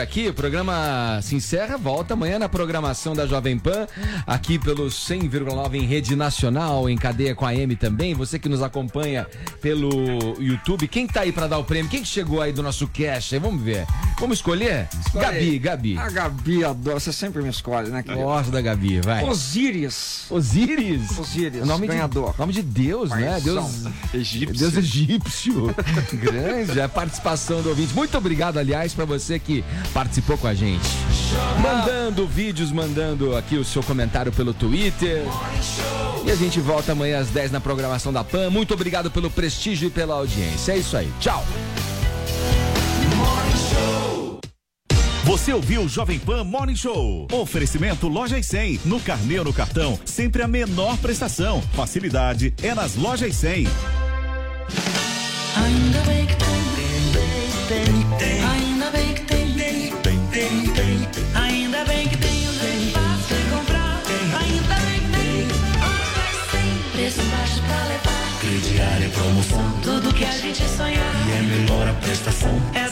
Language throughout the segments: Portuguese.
Aqui, o programa se encerra, volta amanhã na programação da Jovem Pan, aqui pelo 100,9 em rede nacional, em cadeia com a M também. Você que nos acompanha pelo YouTube, quem tá aí para dar o prêmio? Quem que chegou aí do nosso cash? Aí, vamos ver. Vamos escolher? Escolhe Gabi. Gabi. A Gabi adora, você sempre me escolhe, né? querido? Gosto da Gabi, vai. Osíris. Osíris. Osíris, O nome ganhador. De, nome de Deus, né? Paizão. Deus Egípcio. Deus egípcio. Grande a participação do ouvinte. Muito obrigado, aliás, para você que participou com a gente. Mandando vídeos, mandando aqui o seu comentário pelo Twitter. E a gente volta amanhã às 10 na programação da PAN. Muito obrigado pelo prestígio e pela audiência. É isso aí. Tchau. Você ouviu o Jovem Pan Morning Show. Oferecimento Lojas 100. No carnê ou no cartão, sempre a menor prestação. Facilidade é nas Lojas 100. Ainda bem que tem, tem, tem, ainda crediário é promoção, tudo que a gente sonhar, e é melhor a prestação, essa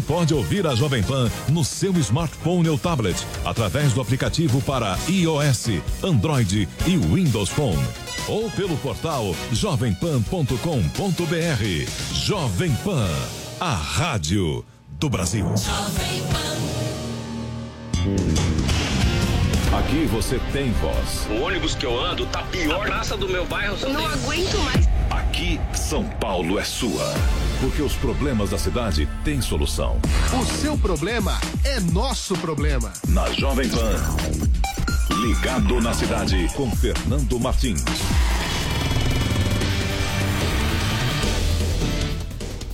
pode ouvir a Jovem Pan no seu smartphone ou tablet através do aplicativo para iOS, Android e Windows Phone. Ou pelo portal jovempan.com.br. Jovem Pan, a rádio do Brasil. Aqui você tem voz. O ônibus que eu ando tá pior. A praça do meu bairro só Não aguento mais. Aqui, São Paulo é sua. Porque os problemas da cidade têm solução. O seu problema é nosso problema. Na Jovem Pan. Ligado na cidade com Fernando Martins.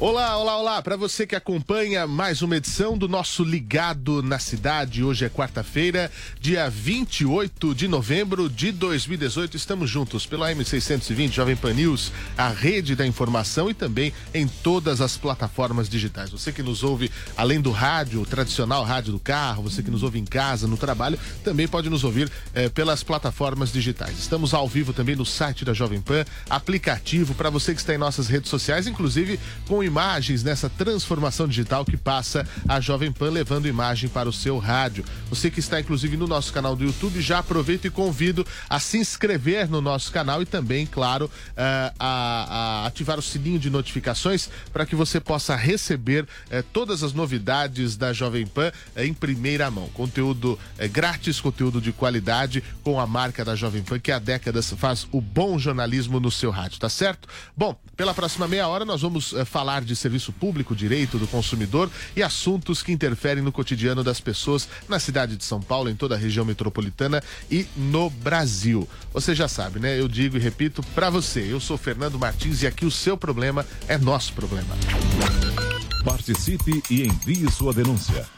Olá, olá, olá. Para você que acompanha mais uma edição do nosso Ligado na Cidade. Hoje é quarta-feira, dia 28 de novembro de 2018. Estamos juntos pela M620 Jovem Pan News, a rede da informação e também em todas as plataformas digitais. Você que nos ouve além do rádio, tradicional rádio do carro, você que nos ouve em casa, no trabalho, também pode nos ouvir eh, pelas plataformas digitais. Estamos ao vivo também no site da Jovem Pan, aplicativo para você que está em nossas redes sociais, inclusive com imagens nessa transformação digital que passa a Jovem Pan levando imagem para o seu rádio. Você que está inclusive no nosso canal do YouTube, já aproveito e convido a se inscrever no nosso canal e também, claro, eh, a, a ativar o sininho de notificações para que você possa receber eh, todas as novidades da Jovem Pan eh, em primeira mão. Conteúdo grátis, conteúdo de qualidade com a marca da Jovem Pan que há décadas faz o bom jornalismo no seu rádio, tá certo? Bom, pela próxima meia hora nós vamos eh, falar de serviço público, direito do consumidor e assuntos que interferem no cotidiano das pessoas na cidade de São Paulo, em toda a região metropolitana e no Brasil. Você já sabe, né? Eu digo e repito pra você, eu sou Fernando Martins e aqui o seu problema é nosso problema. Participe e envie sua denúncia.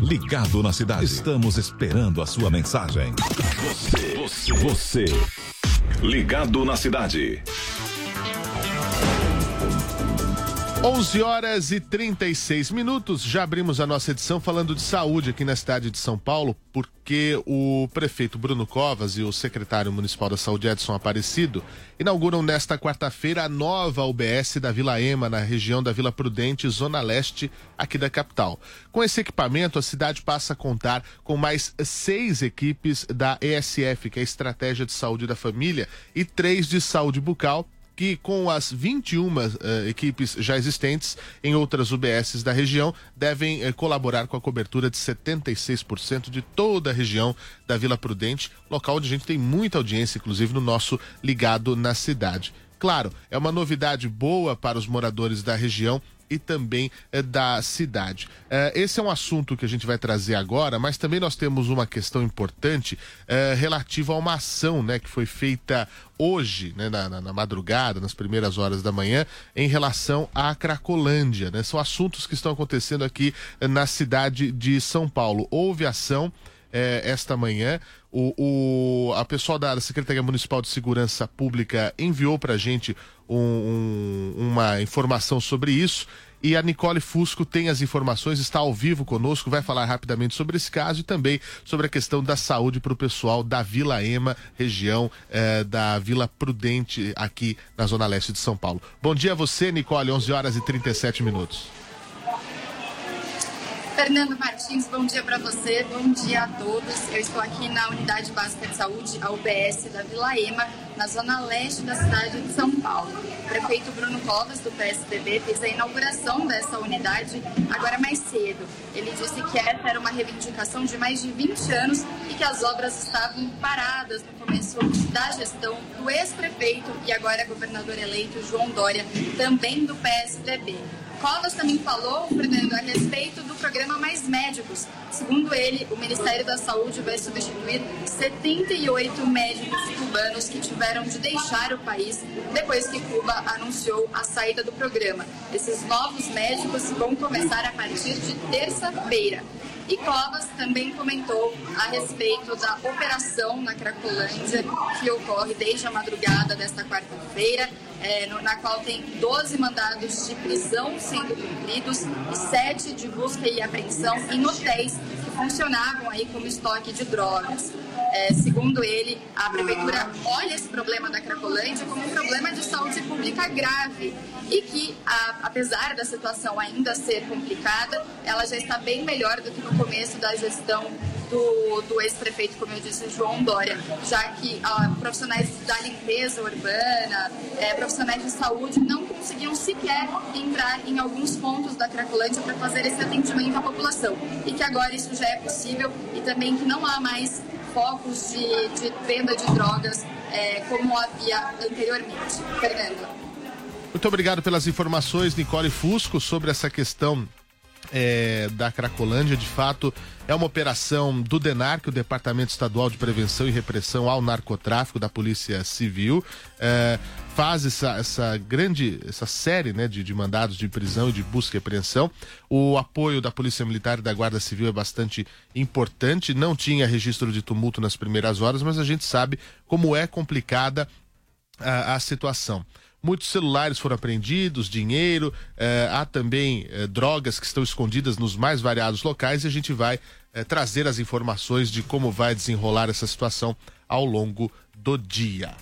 Ligado na Cidade. Estamos esperando a sua mensagem. Você, você, você. Ligado na Cidade. 11 horas e 36 minutos. Já abrimos a nossa edição falando de saúde aqui na cidade de São Paulo, porque o prefeito Bruno Covas e o secretário municipal da Saúde Edson Aparecido inauguram nesta quarta-feira a nova UBS da Vila Ema, na região da Vila Prudente, zona leste aqui da capital. Com esse equipamento, a cidade passa a contar com mais seis equipes da ESF, que é a Estratégia de Saúde da Família, e três de saúde bucal que com as 21 eh, equipes já existentes em outras UBSs da região devem eh, colaborar com a cobertura de 76% de toda a região da Vila Prudente, local onde a gente tem muita audiência, inclusive no nosso ligado na cidade. Claro, é uma novidade boa para os moradores da região e também eh, da cidade. Eh, esse é um assunto que a gente vai trazer agora, mas também nós temos uma questão importante eh, relativa a uma ação né, que foi feita hoje, né, na, na- na madrugada, nas primeiras horas da manhã, em relação à Cracolândia. Né? São assuntos que estão acontecendo aqui na cidade de São Paulo. Houve ação esta manhã. O, o- a pessoal da Secretaria Municipal de Segurança Pública enviou para a gente um- um- uma informação sobre isso. E a Nicole Fusco tem as informações, está ao vivo conosco, vai falar rapidamente sobre esse caso e também sobre a questão da saúde para o pessoal da Vila Ema, região eh, da Vila Prudente, aqui na Zona Leste de São Paulo. Bom dia a você, Nicole, 11 horas e 37 minutos. Fernando Martins, bom dia para você, bom dia a todos. Eu estou aqui na Unidade Básica de Saúde, a UBS da Vila Ema, na zona leste da cidade de São Paulo. O prefeito Bruno Covas, do PSDB, fez a inauguração dessa unidade agora mais cedo. Ele disse que essa era uma reivindicação de mais de 20 anos e que as obras estavam paradas no começo da gestão do ex-prefeito e agora governador eleito João Dória, também do PSDB. Covas também falou, Fernando, a respeito do programa Mais Médicos. Segundo ele, o Ministério da Saúde vai substituir 78 médicos cubanos que tiveram de deixar o país depois que Cuba anunciou a saída do programa. Esses novos médicos vão começar a partir de terça-feira. E Covas também comentou a respeito da operação na Cracolândia, que ocorre desde a madrugada desta quarta-feira, eh, no- na qual tem 12 mandados de prisão sendo cumpridos e 7 de busca e apreensão em hotéis que funcionavam aí como estoque de drogas. Eh, segundo ele, a prefeitura olha esse problema da Cracolândia como um problema de saúde pública grave e que, a- apesar da situação ainda ser complicada, ela já está bem melhor do que no começo da gestão do, do ex-prefeito, como eu disse, João Dória, já que ah, profissionais da limpeza urbana, eh, profissionais de saúde não conseguiam sequer entrar em alguns pontos da Cracolândia para fazer esse atendimento à população. E que agora isso já é possível e também que não há mais focos de, de venda de drogas eh, como havia anteriormente. Fernando. Muito obrigado pelas informações, Nicole Fusco, sobre essa questão é, da Cracolândia. De fato, é uma operação do DENAR, que é o Departamento Estadual de Prevenção e Repressão ao Narcotráfico da Polícia Civil. É, faz essa, essa grande, essa série né, de, de mandados de prisão e de busca e apreensão. O apoio da Polícia Militar e da Guarda Civil é bastante importante. Não tinha registro de tumulto nas primeiras horas, mas a gente sabe como é complicada a, a situação. Muitos celulares foram apreendidos, dinheiro, eh, há também eh, drogas que estão escondidas nos mais variados locais e a gente vai eh, trazer as informações de como vai desenrolar essa situação ao longo do dia.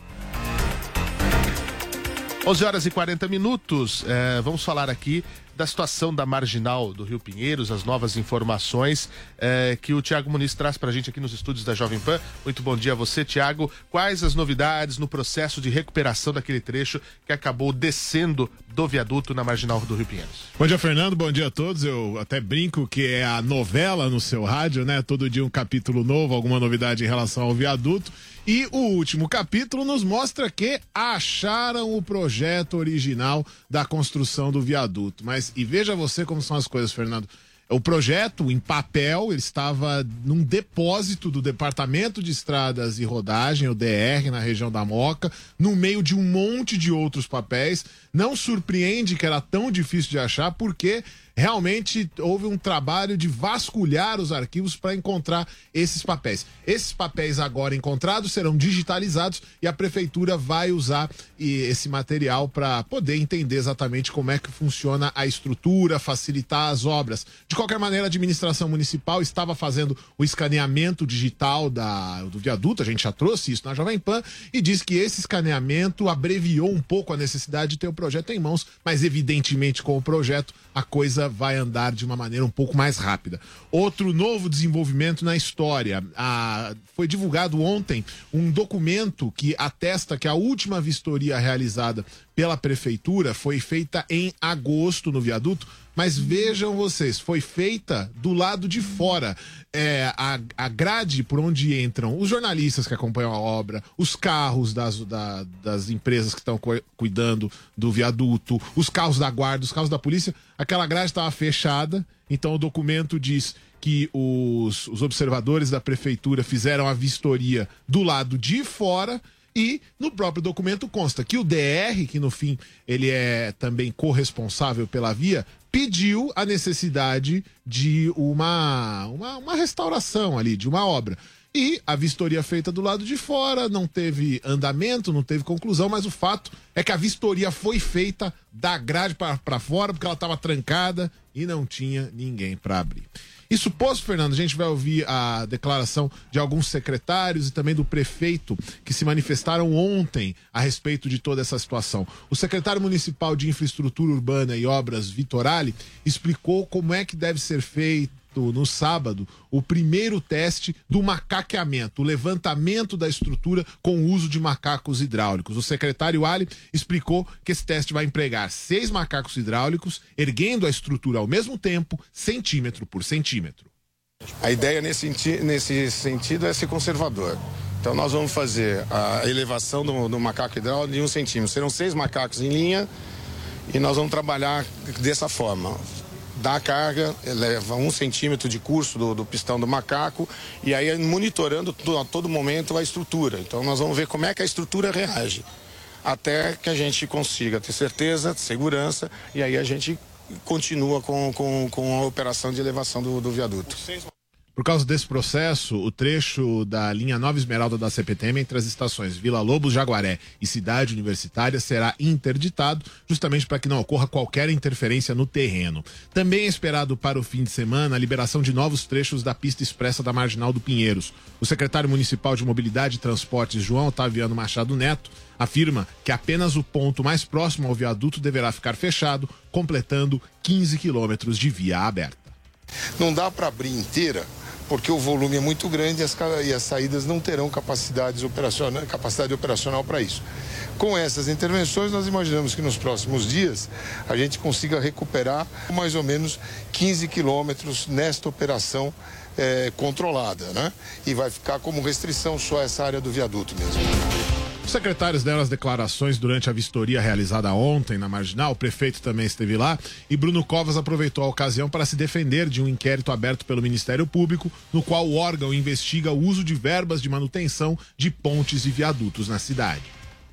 11 horas e 40 minutos. eh, vamos falar aqui da situação da marginal do Rio Pinheiros, as novas informações eh, que o Tiago Muniz traz para a gente aqui nos estúdios da Jovem Pan. Muito bom dia a você, Tiago. Quais as novidades no processo de recuperação daquele trecho que acabou descendo do viaduto na marginal do Rio Pinheiros? Bom dia, Fernando. Bom dia a todos. Eu até brinco que é a novela no seu rádio, né? Todo dia um capítulo novo, alguma novidade em relação ao viaduto. E o último capítulo nos mostra que acharam o projeto original da construção do viaduto. Mas, e veja você como são as coisas, Fernando. O projeto, em papel, ele estava num depósito do Departamento de Estradas e Rodagem, o DR, na região da Moca, no meio de um monte de outros papéis. Não surpreende que era tão difícil de achar, porque realmente houve um trabalho de vasculhar os arquivos para encontrar esses papéis. Esses papéis agora encontrados serão digitalizados e a prefeitura vai usar esse material para poder entender exatamente como é que funciona a estrutura, facilitar as obras. De qualquer maneira, a administração municipal estava fazendo o escaneamento digital da, do viaduto, a gente já trouxe isso na Jovem Pan, e diz que esse escaneamento abreviou um pouco a necessidade de ter o projeto em mãos, mas evidentemente com o projeto a coisa vai andar de uma maneira um pouco mais rápida. Outro novo desenvolvimento na história. A- foi divulgado ontem um documento que atesta que a última vistoria realizada pela prefeitura foi feita em agosto no viaduto, mas vejam vocês, foi feita do lado de fora. É, a, a grade por onde entram os jornalistas que acompanham a obra, os carros das, da- das empresas que estão cu- cuidando do viaduto, os carros da guarda, os carros da polícia, aquela grade estava fechada, então o documento diz que os, os observadores da prefeitura fizeram a vistoria do lado de fora e no próprio documento consta que o DR, que no fim ele é também corresponsável pela via, pediu a necessidade de uma, uma, uma restauração ali, de uma obra. E a vistoria feita do lado de fora não teve andamento, não teve conclusão, mas o fato é que a vistoria foi feita da grade para fora, porque ela estava trancada e não tinha ninguém para abrir. Isso posto, Fernando, a gente vai ouvir a declaração de alguns secretários e também do prefeito que se manifestaram ontem a respeito de toda essa situação. O secretário municipal de Infraestrutura Urbana e Obras, Vitorali, explicou como é que deve ser feito no sábado o primeiro teste do macaqueamento, o levantamento da estrutura com o uso de macacos hidráulicos. O secretário Ali explicou que esse teste vai empregar seis macacos hidráulicos, erguendo a estrutura ao mesmo tempo, centímetro por centímetro. A ideia nesse, nesse sentido é ser conservador. Então nós vamos fazer a elevação do, do macaco hidráulico de um centímetro. Serão seis macacos em linha e nós vamos trabalhar dessa forma. Dá a carga, eleva um centímetro de curso do, do pistão do macaco e aí monitorando to- a todo momento a estrutura. Então nós vamos ver como é que a estrutura reage. Até que a gente consiga ter certeza, segurança e aí a gente continua com, com, com a operação de elevação do, do viaduto. Por causa desse processo, o trecho da linha Nova Esmeralda da CPTM entre as estações Vila Lobos, Jaguaré e Cidade Universitária será interditado, justamente para que não ocorra qualquer interferência no terreno. Também é esperado para o fim de semana a liberação de novos trechos da pista expressa da Marginal do Pinheiros. O secretário municipal de Mobilidade e Transportes, João Otaviano Machado Neto, afirma que apenas o ponto mais próximo ao viaduto deverá ficar fechado, completando 15 quilômetros de via aberta. Não dá para abrir inteira, porque o volume é muito grande e as, e as saídas não terão capacidades operacional, capacidade operacional para isso. Com essas intervenções, nós imaginamos que nos próximos dias a gente consiga recuperar mais ou menos 15 quilômetros nesta operação eh, controlada, né? E vai ficar como restrição só essa área do viaduto mesmo. Os secretários deram as declarações durante a vistoria realizada ontem na Marginal, o prefeito também esteve lá, e Bruno Covas aproveitou a ocasião para se defender de um inquérito aberto pelo Ministério Público, no qual o órgão investiga o uso de verbas de manutenção de pontes e viadutos na cidade.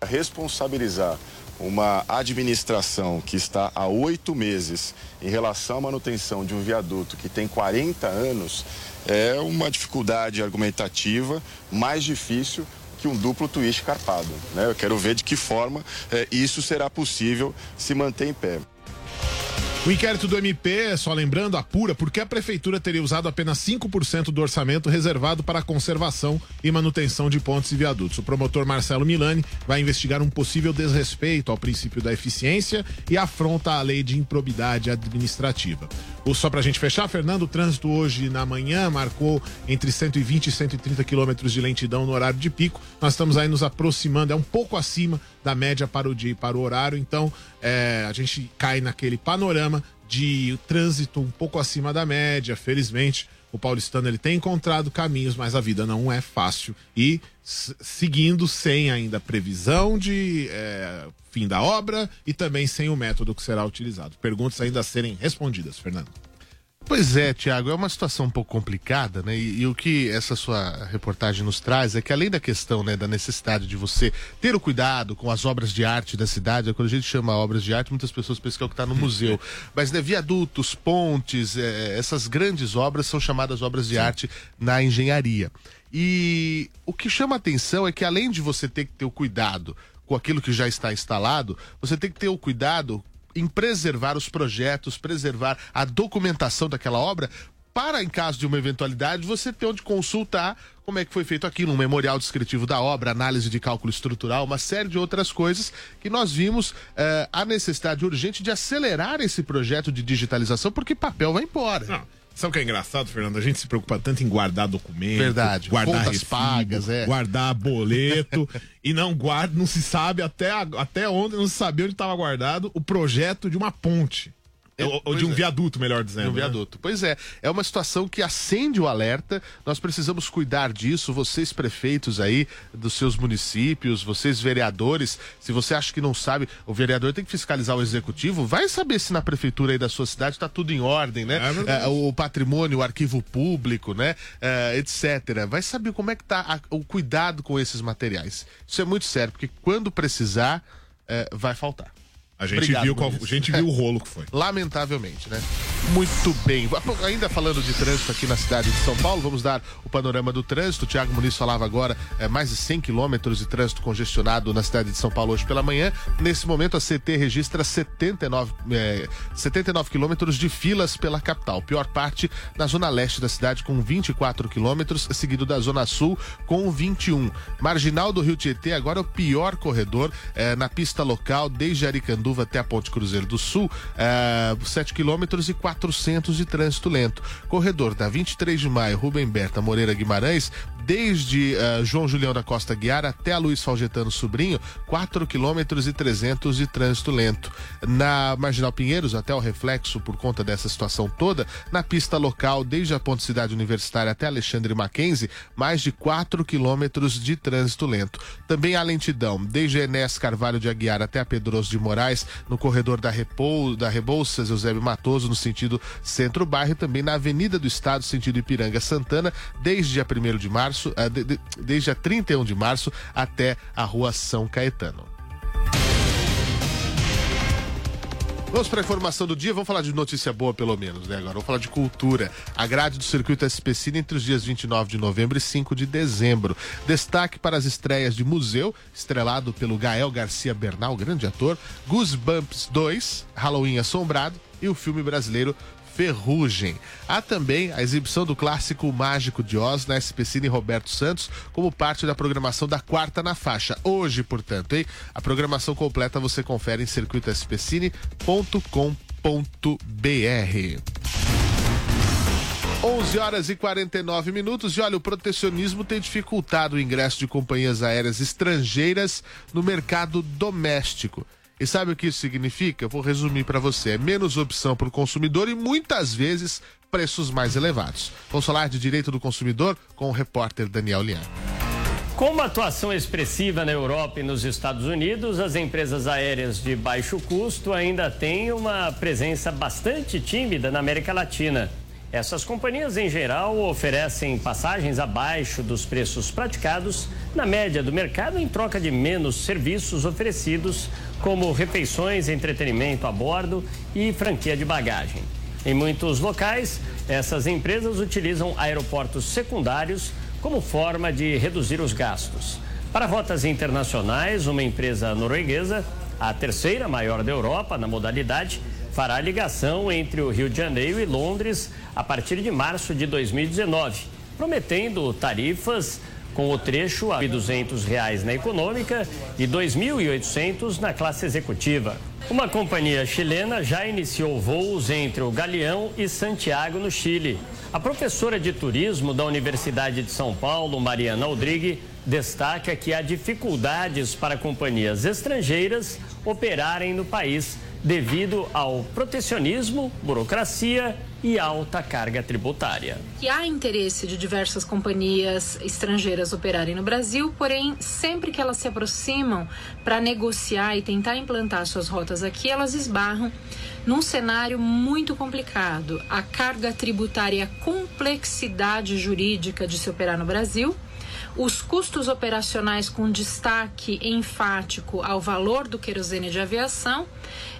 responsabilizar uma administração que está há oito meses em relação à manutenção de um viaduto que tem 40 anos é uma dificuldade argumentativa mais difícil que um duplo twist carpado. Né? Eu quero ver de que forma eh, isso será possível se manter em pé. O inquérito do MP, só lembrando, apura porque a prefeitura teria usado apenas 5% do orçamento reservado para a conservação e manutenção de pontes e viadutos. O promotor Marcelo Milani vai investigar um possível desrespeito ao princípio da eficiência e afronta a lei de improbidade administrativa. O, só para a gente fechar, Fernando, o trânsito hoje na manhã marcou entre 120 e 130 quilômetros de lentidão no horário de pico. Nós estamos aí nos aproximando, é um pouco acima da média para o dia e para o horário, então é, a gente cai naquele panorama de trânsito um pouco acima da média. Felizmente, o paulistano ele tem encontrado caminhos, mas a vida não é fácil. E seguindo sem ainda previsão de é, fim da obra e também sem o método que será utilizado. Perguntas ainda a serem respondidas, Fernando. Pois é, Tiago, é uma situação um pouco complicada, né? E, e o que essa sua reportagem nos traz é que além da questão né, da necessidade de você ter o cuidado com as obras de arte da cidade, quando a gente chama obras de arte, muitas pessoas pensam que é o que está no museu. Mas né, viadutos, pontes, eh, essas grandes obras são chamadas obras de arte na engenharia. E o que chama atenção é que além de você ter que ter o cuidado com aquilo que já está instalado, você tem que ter o cuidado em preservar os projetos, preservar a documentação daquela obra, para, em caso de uma eventualidade, você ter onde consultar como é que foi feito aquilo, um memorial descritivo da obra, análise de cálculo estrutural, uma série de outras coisas que nós vimos eh, a necessidade urgente de acelerar esse projeto de digitalização, porque papel vai embora. Não. Sabe o que é engraçado, Fernando? A gente se preocupa tanto em guardar documento, Verdade. guardar Contas recibo, pagas, é. guardar boleto e não guarda, não se sabe até, até ontem não se sabia onde estava guardado o projeto de uma ponte. Ou, ou pois de um é. viaduto, melhor dizendo. No né? viaduto. Pois é, é uma situação que acende o alerta. Nós precisamos cuidar disso. Vocês, prefeitos aí dos seus municípios, vocês, vereadores, se você acha que não sabe, o vereador tem que fiscalizar o executivo, vai saber se na prefeitura aí da sua cidade está tudo em ordem, né? É. É, o patrimônio, o arquivo público, né? É, etc. Vai saber como é que tá o cuidado com esses materiais. Isso é muito sério, porque quando precisar, é, vai faltar. A gente, Obrigado, viu qual- a gente viu o rolo que foi. Lamentavelmente, né? Muito bem. Ainda falando de trânsito aqui na cidade de São Paulo, vamos dar o panorama do trânsito. O Tiago Muniz falava agora é, mais de 100 quilômetros de trânsito congestionado na cidade de São Paulo hoje pela manhã. Nesse momento, a CT registra 79, é, 79 quilômetros de filas pela capital. Pior parte na zona leste da cidade, com 24 quilômetros, seguido da zona sul, com 21. Marginal do Rio Tietê, agora é o pior corredor é, na pista local, desde Aricanduva até a Ponte Cruzeiro do Sul, é, 7 quilômetros e 400 de trânsito lento. Corredor da 23 de maio, Rubem Berta Moreira Guimarães, desde eh, João Julião da Costa Guiar até a Luiz Falgetano Sobrinho, 4 quilômetros e 300 de trânsito lento. Na Marginal Pinheiros, até o reflexo por conta dessa situação toda, na pista local, desde a Ponte Cidade Universitária até Alexandre Mackenzie, mais de 4 quilômetros de trânsito lento. Também há lentidão, desde Enes Carvalho de Aguiar até a Pedroso de Moraes, no corredor da, Repou, da Rebouças, Eusébio Matoso, no sentido centro-bairro, e também na Avenida do Estado, sentido Ipiranga Santana, desde dia 1 de março, de- desde a 31 de março até a rua São Caetano. Vamos para a informação do dia, vamos falar de notícia boa pelo menos, né? Agora vamos falar de cultura. A grade do circuito SPCine entre os dias 29 de novembro e 5 de dezembro. Destaque para as estreias de Museu, estrelado pelo Gael Garcia Bernal, grande ator, Goosebumps 2, Halloween Assombrado e o filme brasileiro Ferrugem. Há também a exibição do clássico Mágico de Oz na SPCine Roberto Santos, como parte da programação da quarta na faixa. Hoje, portanto, hein? A programação completa você confere em circuitospcine.com.br. 11 horas e 49 minutos. E olha, o protecionismo tem dificultado o ingresso de companhias aéreas estrangeiras no mercado doméstico. E sabe o que isso significa? Vou resumir para você. É menos opção para o consumidor e muitas vezes preços mais elevados. Vamos falar de direito do consumidor com o repórter Daniel Lian. Com uma atuação expressiva na Europa e nos Estados Unidos, as empresas aéreas de baixo custo ainda têm uma presença bastante tímida na América Latina. Essas companhias, em geral, oferecem passagens abaixo dos preços praticados na média do mercado em troca de menos serviços oferecidos, como refeições, entretenimento a bordo e franquia de bagagem. Em muitos locais, essas empresas utilizam aeroportos secundários como forma de reduzir os gastos. Para rotas internacionais, uma empresa norueguesa, a terceira maior da Europa na modalidade, fará ligação entre o Rio de Janeiro e Londres a partir de março de 2019, prometendo tarifas com o trecho a 200 reais na econômica e R$ 2.800 na classe executiva. Uma companhia chilena já iniciou voos entre o Galeão e Santiago, no Chile. A professora de turismo da Universidade de São Paulo, Mariana Aldrigue, destaca que há dificuldades para companhias estrangeiras operarem no país devido ao protecionismo, burocracia e alta carga tributária. que há interesse de diversas companhias estrangeiras operarem no Brasil, porém, sempre que elas se aproximam para negociar e tentar implantar suas rotas aqui, elas esbarram num cenário muito complicado. A carga tributária e a complexidade jurídica de se operar no Brasil, os custos operacionais com destaque enfático ao valor do querosene de aviação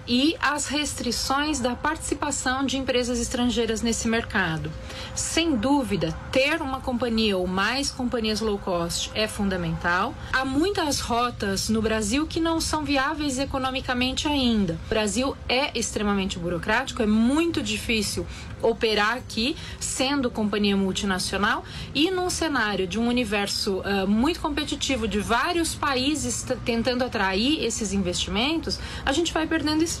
e as restrições da participação de empresas estrangeiras nesse mercado. Sem dúvida, ter uma companhia ou mais companhias low cost é fundamental. Há muitas rotas no Brasil que não são viáveis economicamente ainda. O Brasil é extremamente burocrático, é muito difícil operar aqui, sendo companhia multinacional, e num cenário de um universo uh, muito competitivo de vários países tentando atrair esses investimentos, a gente vai perdendo espaço.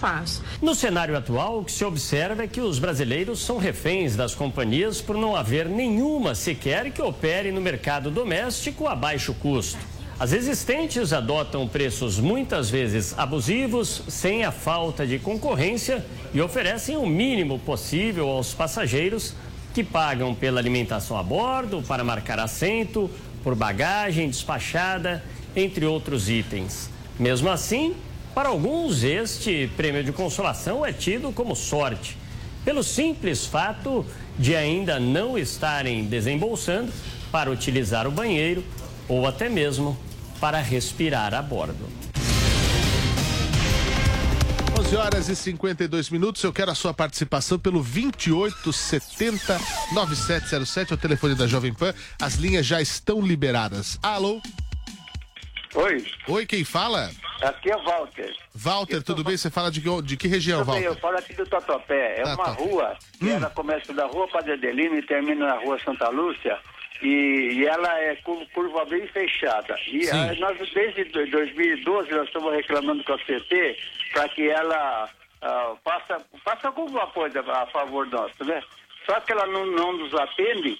No cenário atual, o que se observa é que os brasileiros são reféns das companhias por não haver nenhuma sequer que opere no mercado doméstico a baixo custo. As existentes adotam preços muitas vezes abusivos, sem a falta de concorrência e oferecem o mínimo possível aos passageiros que pagam pela alimentação a bordo, para marcar assento, por bagagem despachada, entre outros itens. Mesmo assim, para alguns, este prêmio de consolação é tido como sorte, pelo simples fato de ainda não estarem desembolsando para utilizar o banheiro ou até mesmo para respirar a bordo. 11 horas e 52 minutos. Eu quero a sua participação pelo 2870 9707, é o telefone da Jovem Pan. As linhas já estão liberadas. Alô? Oi. Oi, quem fala? Aqui é o Walter. Walter, tudo bem? Você fala de que, de que região, Tudo bem, Walter? eu falo aqui do Tatuapé. É Ah, uma tá. rua que ela começa da rua Padre Adelino e termina na rua Santa Lúcia. E, e ela é cur- curva bem fechada. E ah, nós, desde do- 2012, nós estamos reclamando com a CT para que ela ah, faça, faça alguma coisa a favor nosso, né? Só que ela não, não nos atende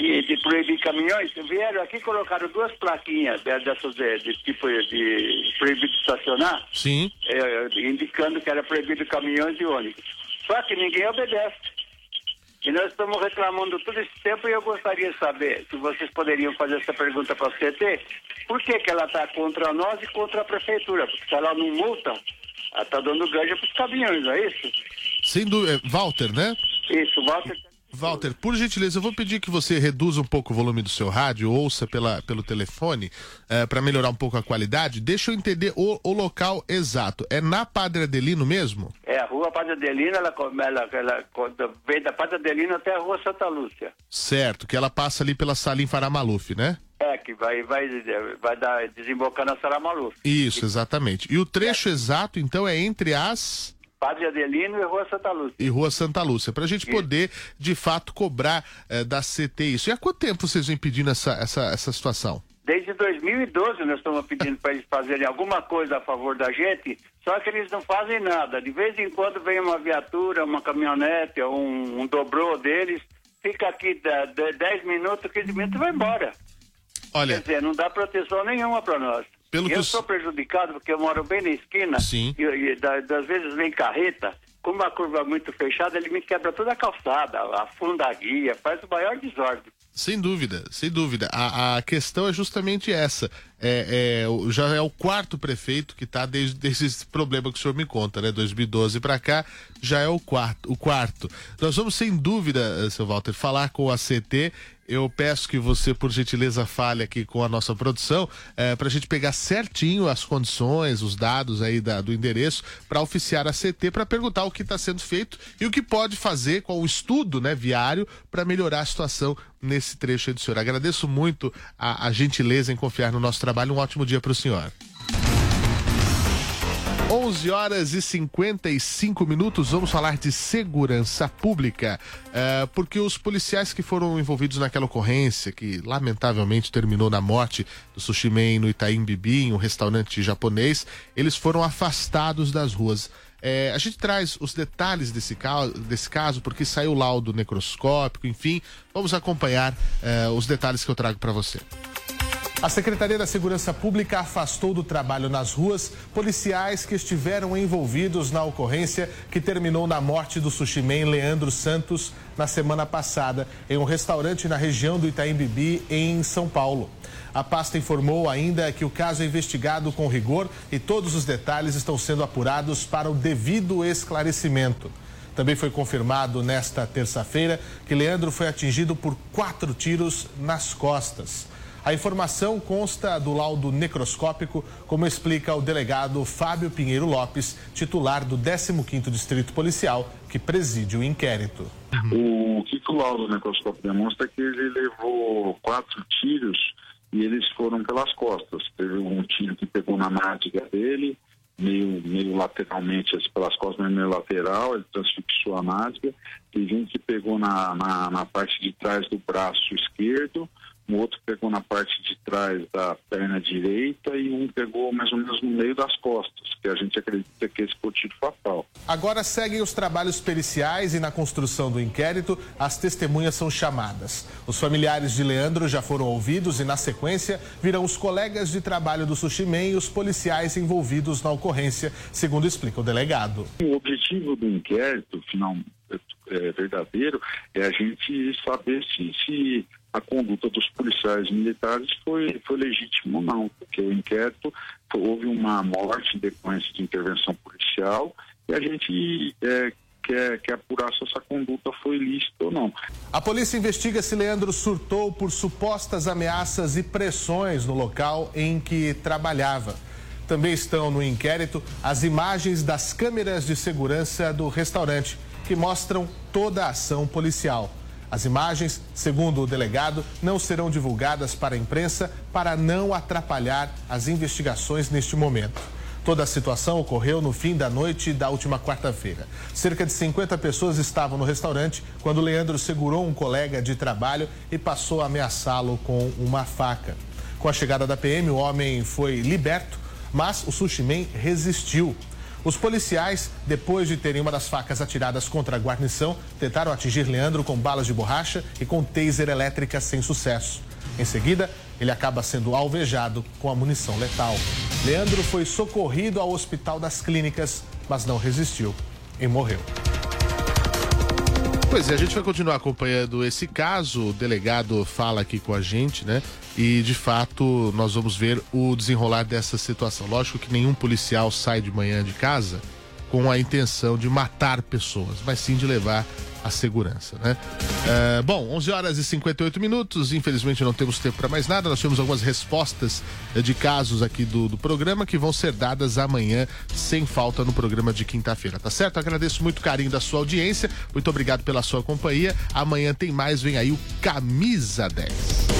de, de proibir caminhões, vieram aqui e colocaram duas plaquinhas de- dessas de, de tipo de proibido estacionar, Sim. eh, indicando que era proibido caminhões e ônibus. Só que ninguém obedece. E nós estamos reclamando todo esse tempo e eu gostaria de saber se vocês poderiam fazer essa pergunta para a CT, por que, que ela está contra nós e contra a prefeitura? Porque se ela não multa, ela está dando ganja para os caminhões, não é isso? Sem dúvida. Walter, né? Isso, Walter. Walter, por gentileza, eu vou pedir que você reduza um pouco o volume do seu rádio, ouça pela, pelo telefone, para melhorar um pouco a qualidade. Deixa eu entender o, o local exato. É na Padre Adelino mesmo? É, a rua Padre Adelino, ela, ela, ela quando vem da Padre Adelino até a rua Santa Lúcia. Certo, que ela passa ali pela Salim Faramaluf, né? É, que vai, vai, vai dar, desembocar na Saramalu. Isso, exatamente. E o trecho exato, então, é entre as Padre Adelino e Rua Santa Lúcia. e Rua Santa Lúcia, para a gente poder, de fato, cobrar eh, da CT isso. E há quanto tempo vocês vêm pedindo essa, essa, essa situação? Desde 2012 nós estamos pedindo para eles fazerem alguma coisa a favor da gente, só que eles não fazem nada. De vez em quando vem uma viatura, uma caminhonete, um, um dobrô deles, fica aqui da- da- 10 minutos, 15 minutos e vai embora. Olha, Quer dizer, não dá proteção nenhuma para nós. Pelo eu que sou prejudicado porque eu moro bem na esquina Sim. e, e da- das vezes vem carreta, como a curva é muito fechada, ele me quebra toda a calçada, afunda a guia, faz o maior desordem. Sem dúvida, sem dúvida. A, a questão é justamente essa. É, é, já é o quarto prefeito que está desde, desde esse problema que o senhor me conta, né? 2012 para cá, já é o quarto, o quarto. Nós vamos, sem dúvida, eh, seu Walter, falar com a CT. Eu peço que você, por gentileza, fale aqui com a nossa produção para a gente pegar certinho as condições, os dados aí da- do endereço, para oficiar a CT, para perguntar o que está sendo feito e o que pode fazer com o estudo né, viário para melhorar a situação nesse trecho aí do senhor. Agradeço muito a, a gentileza em confiar no nosso trabalho. Um ótimo dia para o senhor. 11 horas e 55 minutos, vamos falar de segurança pública, eh, porque os policiais que foram envolvidos naquela ocorrência, que lamentavelmente terminou na morte do Sushi Man no Itaim Bibi, em um restaurante japonês, eles foram afastados das ruas. Eh, a gente traz os detalhes desse caso, desse caso, porque saiu laudo necroscópico, enfim, vamos acompanhar eh, os detalhes que eu trago para você. A Secretaria da Segurança Pública afastou do trabalho nas ruas policiais que estiveram envolvidos na ocorrência que terminou na morte do sushi man Leandro Santos na semana passada em um restaurante na região do Itaim Bibi, em São Paulo. A pasta informou ainda que o caso é investigado com rigor e todos os detalhes estão sendo apurados para o devido esclarecimento. Também foi confirmado nesta terça-feira que Leandro foi atingido por quatro tiros nas costas. A informação consta do laudo necroscópico, como explica o delegado Fábio Pinheiro Lopes, titular do 15º Distrito Policial, que preside o inquérito. O que o laudo necroscópico demonstra é que ele levou quatro tiros e eles foram pelas costas. Teve um tiro que pegou na nádega dele, meio, meio lateralmente, assim, pelas costas, meio lateral, ele transfixou a nádega. Teve um que pegou na, na, na parte de trás do braço esquerdo, um outro pegou na parte de trás da perna direita e um pegou mais ou menos no meio das costas, que a gente acredita que esse foi o tiro fatal. Agora seguem os trabalhos periciais e na construção do inquérito, as testemunhas são chamadas. Os familiares de Leandro já foram ouvidos e, na sequência, virão os colegas de trabalho do Sushi Man e os policiais envolvidos na ocorrência, segundo explica o delegado. O objetivo do inquérito, final é, verdadeiro, é a gente saber se a conduta dos policiais militares foi, foi legítima ou não, porque o inquérito houve uma morte em decorrência de intervenção policial e a gente é, quer, quer apurar se essa conduta foi lícita ou não. A polícia investiga se Leandro surtou por supostas ameaças e pressões no local em que trabalhava. Também estão no inquérito as imagens das câmeras de segurança do restaurante, que mostram toda a ação policial. As imagens, segundo o delegado, não serão divulgadas para a imprensa para não atrapalhar as investigações neste momento. Toda a situação ocorreu no fim da noite da última quarta-feira. Cerca de 50 pessoas estavam no restaurante quando Leandro segurou um colega de trabalho e passou a ameaçá-lo com uma faca. Com a chegada da PM, o homem foi liberto, mas o sushi man resistiu. Os policiais, depois de terem uma das facas atiradas contra a guarnição, tentaram atingir Leandro com balas de borracha e com taser elétrica sem sucesso. Em seguida, ele acaba sendo alvejado com a munição letal. Leandro foi socorrido ao Hospital das Clínicas, mas não resistiu e morreu. Pois é, a gente vai continuar acompanhando esse caso. O delegado fala aqui com a gente, né? E de fato nós vamos ver o desenrolar dessa situação. Lógico que nenhum policial sai de manhã de casa com a intenção de matar pessoas, mas sim de levar a segurança, né? É, bom, 11 horas e 58 minutos. Infelizmente não temos tempo para mais nada. Nós temos algumas respostas eh, de casos aqui do, do programa que vão ser dadas amanhã, sem falta, no programa de quinta-feira, tá certo? Agradeço muito o carinho da sua audiência. Muito obrigado pela sua companhia. Amanhã tem mais. Vem aí o Camisa 10.